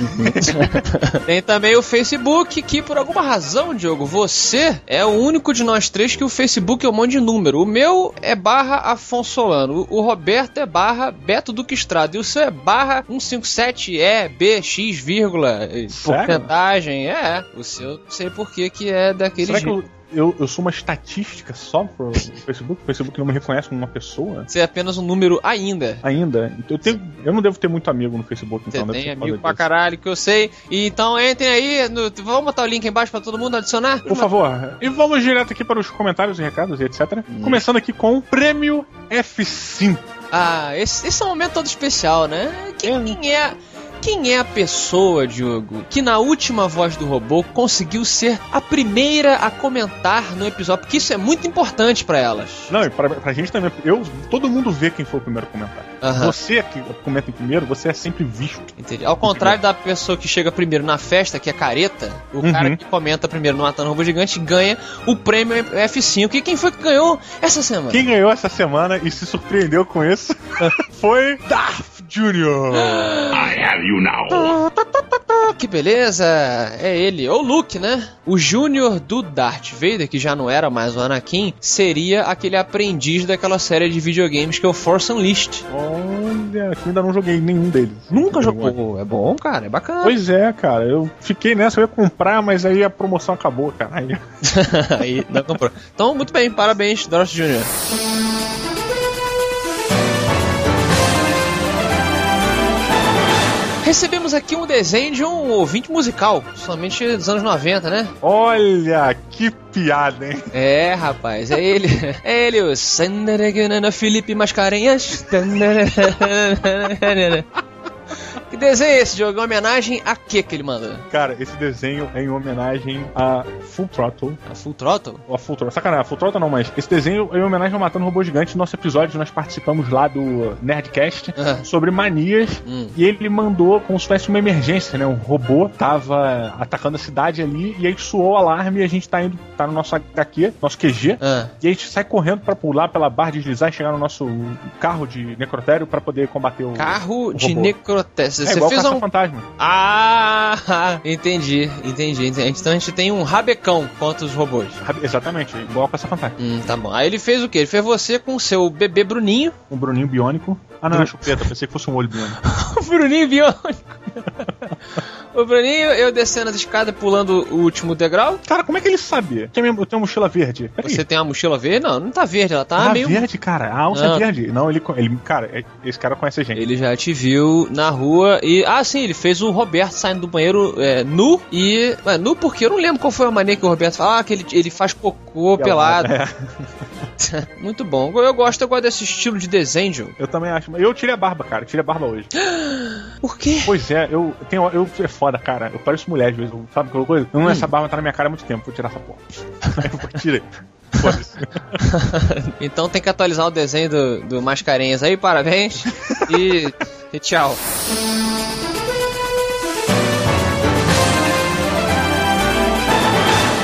Tem também o Facebook, que por alguma razão, Diogo, você é o único de nós três que o Facebook é um monte de número. O meu é barra Afonso Solano, o Roberto é barra Beto Duque Estrada, e o seu é barra 157E, B, X, vírgula, eh, Sério? porcentagem. É, o seu não sei por que que é daquele Será que jeito. eu, eu, eu sou uma estatística só pro Facebook? O Facebook não me reconhece como uma pessoa? Você é apenas um número ainda. Ainda? Eu, tenho, eu não devo ter muito amigo no Facebook, Você então deve tem amigo pra disso. caralho que eu sei. E então entrem aí, no- vamos botar o link aí embaixo pra todo mundo adicionar? Por favor. E vamos direto aqui para os comentários e recados e etc. Hum. Começando aqui com o Prêmio F5. Ah, esse, esse é um momento todo especial, né? Quem, quem é. Quem é a pessoa, Diogo, que na última voz do robô conseguiu ser a primeira a comentar no episódio? Porque isso é muito importante pra elas. Não, e pra, pra gente também. Eu, todo mundo vê quem foi o primeiro a comentar. Aham. Você que comenta em primeiro, você é sempre visto. Entendi. Ao contrário da pessoa que chega primeiro na festa, que é careta, o Uhum. cara que comenta primeiro no Matando Robô Gigante ganha o prêmio F5. E quem foi que ganhou essa semana? Quem ganhou essa semana e se surpreendeu com isso foi Darth Jr. I have you now. Que beleza! É ele, ou Luke, né? O Júnior do Darth Vader, que já não era mais o Anakin, seria aquele aprendiz daquela série de videogames que é o Force Unleashed. Olha, que ainda não joguei nenhum deles. Nunca jogou? É bom, cara, é bacana. Pois é, cara. Eu fiquei nessa, eu ia comprar, mas aí a promoção acabou, cara. Aí... Aí não comprou. Então, muito bem, parabéns, Darth Jr. Recebemos aqui um desenho de um ouvinte musical, somente dos anos 90, né? Olha, que piada, hein? É, rapaz, é ele. É ele, o Felipe Mascarenhas. Que desenho é esse, Diogo? Uma homenagem a que que ele manda? Cara, esse desenho é em homenagem a Full Throttle. A Full Throttle? A Full Throttle. Sacanagem, a Full Throttle não, mas esse desenho é em homenagem ao Matando Robô Gigante. Nosso episódio, nós participamos lá do Nerdcast sobre manias. Hum. E ele mandou como se fosse uma emergência, né? Um robô tava atacando a cidade ali e aí soou o alarme e a gente tá indo, tá no nosso HQ, nosso QG. Ah. E a gente sai correndo pra pular pela barra, deslizar e chegar no nosso carro de necrotério pra poder combater o. Carro o de robô. Necrotério. É Você fez um. fantasma. Ah! Entendi, entendi, entendi. Então a gente tem um rabecão contra os robôs. Exatamente, igual caça fantasma. Hum, tá bom. Aí ele fez o quê? Ele fez você com o seu bebê Bruninho. Um Bruninho biônico. Ah, não, é chupeta, pensei que fosse um olho biônico. Bruninho biônico. o Bruninho, eu descendo as escadas, pulando o último degrau. Cara, como é que ele sabia? Tem eu tenho uma mochila verde. Peraí. Você tem uma mochila verde? Não, não tá verde, ela tá ah, meio... verde, cara. A alça é verde. Não, ele, ele... Cara, é, esse cara conhece a gente. Ele já te viu na rua e... Ah, sim, ele fez o Roberto saindo do banheiro é, nu e... É, nu porque eu não lembro qual foi a maneira que o Roberto falou. Ah, que ele, ele faz cocô pelado. É. Muito bom. Eu gosto, eu gosto desse estilo de desenho. Eu também acho. Eu tirei a barba, cara. Tirei a barba hoje. Por quê? Pois é, eu tenho. Eu foda, cara. Eu pareço mulher às vezes. Sabe aquela coisa? Não, hum. essa barba tá na minha cara há muito tempo. Vou tirar essa porra. Aí eu tirei. então tem que atualizar o desenho do, do Mascarenhas aí, parabéns. e, e tchau.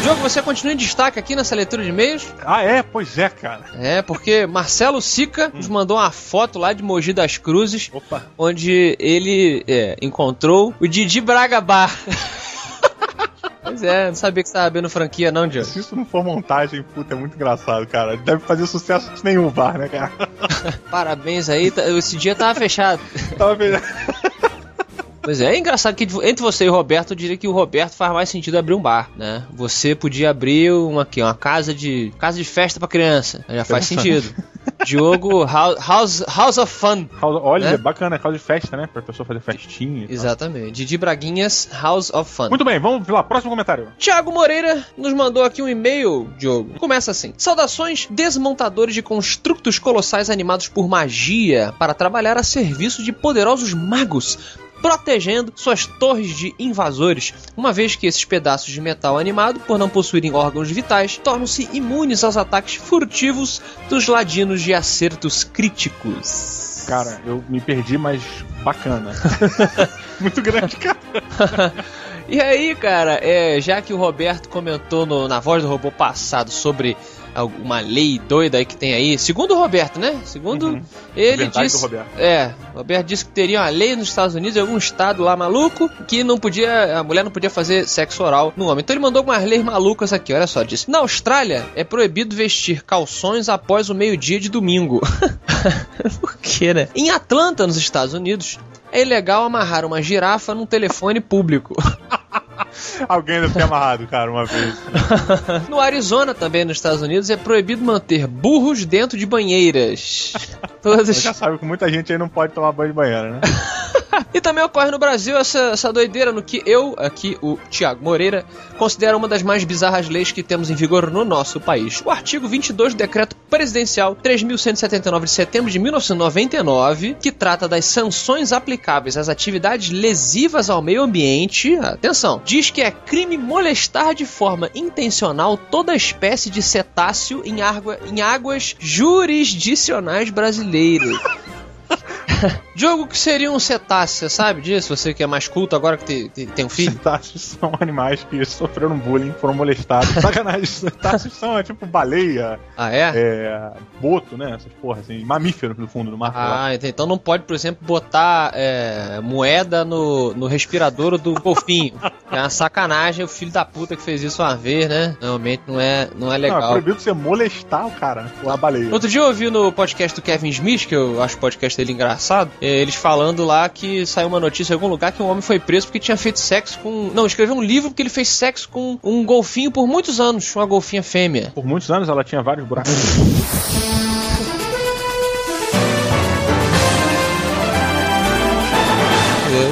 Diogo, você continua em destaque aqui nessa leitura de e-mails? Ah, é? Pois é, cara. É, porque Marcelo Sica hum. nos mandou uma foto lá de Mogi das Cruzes, Opa. onde ele é, encontrou o Didi Braga Bar. Pois é, não sabia que você tava vendo franquia, não, Diogo. Se isso não for montagem, puta, é muito engraçado, cara. Deve fazer sucesso nenhum bar, né, cara? Parabéns aí, tá, esse dia tava fechado. tava fechado. Pois é, é engraçado que entre você e o Roberto, eu diria que o Roberto faz mais sentido abrir um bar, né? Você podia abrir uma, aqui, uma casa de casa de festa para criança, já faz sentido. Diogo House, House of Fun. House, olha, né? bacana, casa de festa, né? Pra pessoa fazer festinha. Exatamente. Didi Braguinhas, House of Fun. Muito bem, vamos lá, próximo comentário. Tiago Moreira nos mandou aqui um e-mail, Diogo. Começa assim: Saudações, desmontadores de construtos colossais animados por magia para trabalhar a serviço de poderosos magos protegendo suas torres de invasores, uma vez que esses pedaços de metal animado, por não possuírem órgãos vitais, tornam-se imunes aos ataques furtivos dos ladinos de acertos críticos. Cara, eu me perdi, mas bacana. Muito grande, cara. e aí, cara, é, já que o Roberto comentou no, na voz do robô passado sobre uma lei doida aí que tem aí. Segundo o Roberto, né? Segundo uhum. ele disse. Roberto. É, o Roberto disse que teria uma lei nos Estados Unidos, em algum estado lá maluco, que não podia. A mulher não podia fazer sexo oral no homem. Então ele mandou algumas leis malucas aqui, olha só. Disse: Na Austrália é proibido vestir calções após o meio-dia de domingo. Por quê, né? Em Atlanta, nos Estados Unidos, é ilegal amarrar uma girafa num telefone público. Alguém deve ter amarrado, cara, uma vez. no Arizona, também nos Estados Unidos, é proibido manter burros dentro de banheiras. Todas... Você já sabe que muita gente aí não pode tomar banho de banheira, né? e também ocorre no Brasil essa, essa doideira no que eu, aqui, o Tiago Moreira, considero uma das mais bizarras leis que temos em vigor no nosso país. O artigo 22 do Decreto Presidencial 3179 de setembro de 1999, que trata das sanções aplicáveis às atividades lesivas ao meio ambiente, atenção, diz que é crime molestar de forma intencional toda espécie de cetáceo em, em águas jurisdicionais brasileiras. Jogo que seria um cetáceo, sabe disso? Você que é mais culto agora que tem, tem, tem um filho? Cetáceos são animais que sofreram bullying, foram molestados. Sacanagem, cetáceos são é, tipo baleia. Ah, é? é? Boto, né? Essas porras assim. Mamífero no fundo do mar. Ah, então não pode, por exemplo, botar é, moeda no, no respirador do golfinho. é uma sacanagem o filho da puta que fez isso uma vez, né? Realmente não é, não é legal. Não, é proibido você molestar o cara a baleia. Outro dia eu ouvi no podcast do Kevin Smith, que eu acho o podcast dele engraçado, é, eles falando lá que saiu uma notícia em algum lugar que um homem foi preso porque tinha feito sexo com. Não, escreveu um livro porque ele fez sexo com um golfinho por muitos anos, uma golfinha fêmea. Por muitos anos ela tinha vários buracos.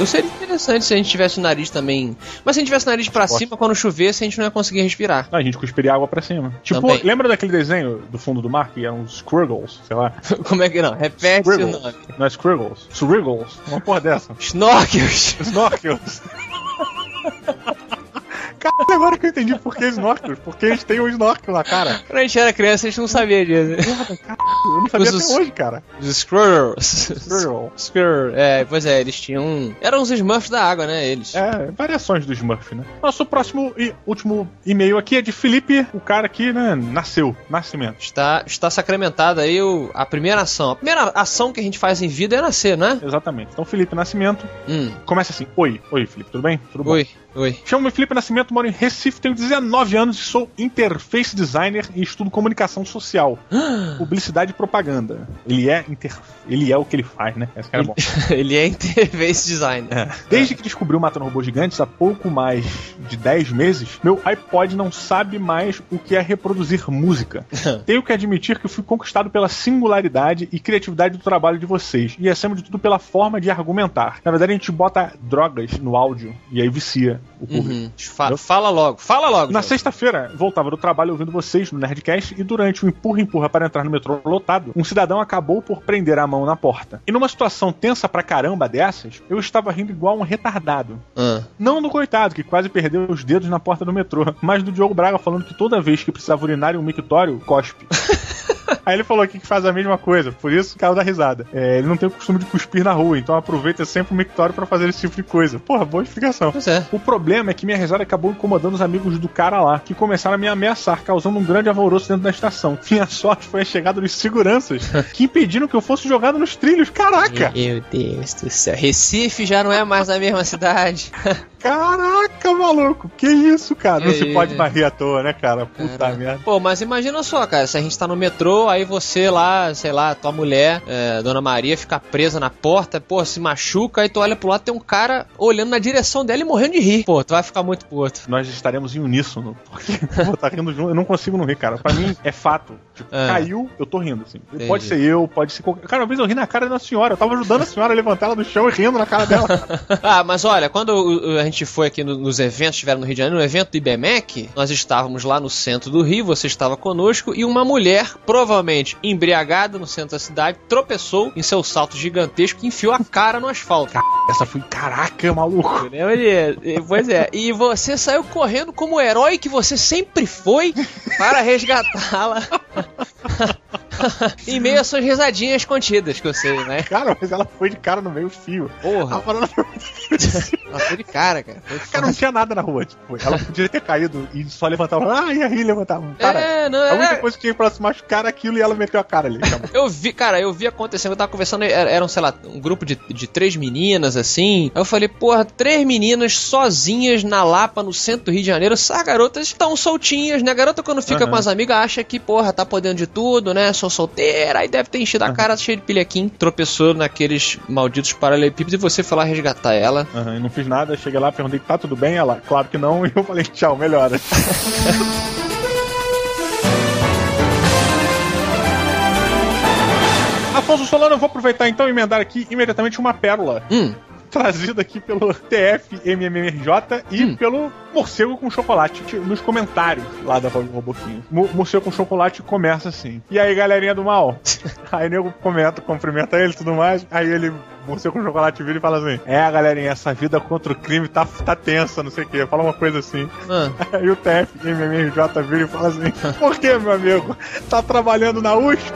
Eu seria interessante se a gente tivesse o nariz também. Mas se a gente tivesse o nariz pra cima, quando chovesse, a gente não ia conseguir respirar. a gente cuspiria água pra cima. Tipo, também. lembra daquele desenho do fundo do mar que eram uns Squirgles, sei lá? Como é que não? Repete Squirgles. o nome. Não é Squirgles? Squirgles. Uma porra dessa. Snorkels. Snorkels. Cara, agora que eu entendi por que snorkel. Porque eles têm um snorkel na cara. Quando a gente era criança, a gente não sabia disso. cara, eu não sabia os, até hoje, cara. Os Squirrels. Squirrel. Squirrel. É, pois é, eles tinham. Eram os Smurfs da água, né? Eles. É, variações do Smurf, né? Nosso próximo e último e-mail aqui é de Felipe, o cara que, né, nasceu, nascimento. Está, está sacramentada aí o, a primeira ação. A primeira ação que a gente faz em vida é nascer, né? Exatamente. Então, Felipe Nascimento hum. começa assim: Oi, oi, Felipe, tudo bem? Tudo bom? Oi. Oi. Chamo-me Felipe Nascimento, moro em Recife, tenho 19 anos e sou interface designer e estudo comunicação social, publicidade propaganda. Ele é inter... ele é o que ele faz, né? Esse cara é bom. ele é interface design. É. Desde que descobriu Matando Robôs Gigantes, há pouco mais de 10 meses, meu iPod não sabe mais o que é reproduzir música. Tenho que admitir que fui conquistado pela singularidade e criatividade do trabalho de vocês. E acima de tudo pela forma de argumentar. Na verdade, a gente bota drogas no áudio e aí vicia o público. Uhum. Fa fala logo, fala logo. Na sexta-feira, voltava do trabalho ouvindo vocês no Nerdcast e durante o empurra-empurra para entrar no metrô lotado, um cidadão acabou por prender a mão na porta. E numa situação tensa pra caramba dessas, eu estava rindo igual um retardado. Ah. Não do coitado, que quase perdeu os dedos na porta do metrô, mas do Diogo Braga falando que toda vez que precisava urinar em um mictório, cospe. Aí ele falou aqui que faz a mesma coisa, por isso caiu da risada. É, ele não tem o costume de cuspir na rua, então aproveita sempre o mictório para fazer esse tipo de coisa. Porra, boa explicação. Pois é. O problema é que minha risada acabou incomodando os amigos do cara lá, que começaram a me ameaçar, causando um grande alvoroço dentro da estação. Minha sorte foi a chegada dos seguranças, que impediram que eu fosse jogado nos trilhos. Caraca! Meu Deus do céu. Recife já não é mais a mesma cidade. Caraca, maluco, que isso, cara? Não se pode varrer à toa, né, cara? Puta Caraca. merda. Pô, mas imagina só, cara, se a gente tá no metrô, aí você lá, sei lá, tua mulher, é, Dona Maria, fica presa na porta, pô, se machuca, aí tu olha pro lado, tem um cara olhando na direção dela e morrendo de rir. Pô, tu vai ficar muito puto. Nós estaremos em uníssono, porque vou tá rindo junto, eu não consigo não rir, cara. Pra mim é fato. Tipo, Ah. caiu, eu tô rindo, assim. Entendi. Pode ser eu, pode ser qualquer. Cara, uma vez eu ri na cara da senhora, eu tava ajudando a senhora a levantar ela do chão e rindo na cara dela. ah, mas olha, quando a gente foi aqui no- nos eventos, estiveram no Rio de Janeiro, no evento do IBMEC, nós estávamos lá no centro do Rio, você estava conosco, e uma mulher, provavelmente embriagada no centro da cidade, tropeçou em seu salto gigantesco e enfiou a cara no asfalto. Essa foi, caraca, maluco. Pois é, e você saiu correndo como o herói que você sempre foi para resgatá-la. em meio às suas risadinhas contidas, que eu sei, né? Cara, mas ela foi de cara no meio fio. Porra. Ela foi de cara, cara. Foi Cara, não tinha nada na rua. Tipo, ela podia ter caído e só levantava. Ah, e aí levantava. Cara, É, não, a única é. coisa que tinha pra se machucar era aquilo e ela meteu a cara ali. acabou. Eu vi, cara, eu vi acontecendo, eu tava conversando, era- eram, sei lá, um grupo de, de três meninas, assim. Aí eu falei, porra, três meninas sozinhas na Lapa, no centro do Rio de Janeiro. Essas garotas estão soltinhas, né? A garota, quando fica Aham. com as amigas, acha que, porra, tá podendo de tudo, né? Sou solteira, aí deve ter enchido a cara cheia de pilhaquim. Tropeçou naqueles malditos paralelepípedos e você foi lá resgatar ela. Aham, e não fiz nada, cheguei lá, perguntei, tá tudo bem? Ela, claro que não, e eu falei, tchau, melhora. Afonso Solano, eu vou aproveitar então e emendar aqui imediatamente uma pérola. Hum. Trazida aqui pelo TFMMRJ e Hum. pelo Morcego com Chocolate nos comentários lá da do Roboquinho. Mo- Morcego com Chocolate começa assim. E aí, galerinha do mal? aí nego comenta, cumprimenta ele e tudo mais. Aí ele, Morcego com Chocolate, vira e fala assim: É, galerinha, essa vida contra o crime tá, tá tensa, não sei o quê. Fala uma coisa assim. Ah. Aí o TFMMRJ vira e fala assim: Por que, meu amigo? Tá trabalhando na USP?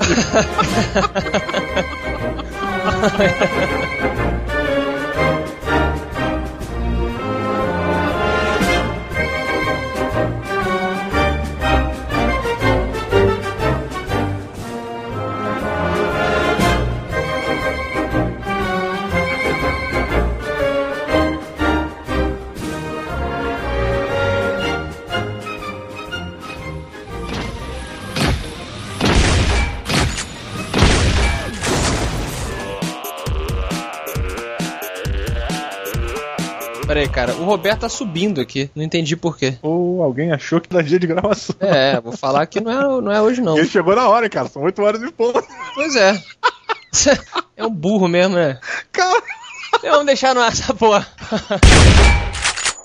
Peraí, cara, o Roberto tá subindo aqui. Não entendi por quê. Ou alguém achou que era dia de gravação. É, vou falar que não é, não é hoje, não. Ele chegou na hora, cara. São 8 horas e pouco. Pois é. É um burro mesmo, né? Cara. Vamos deixar no ar essa porra.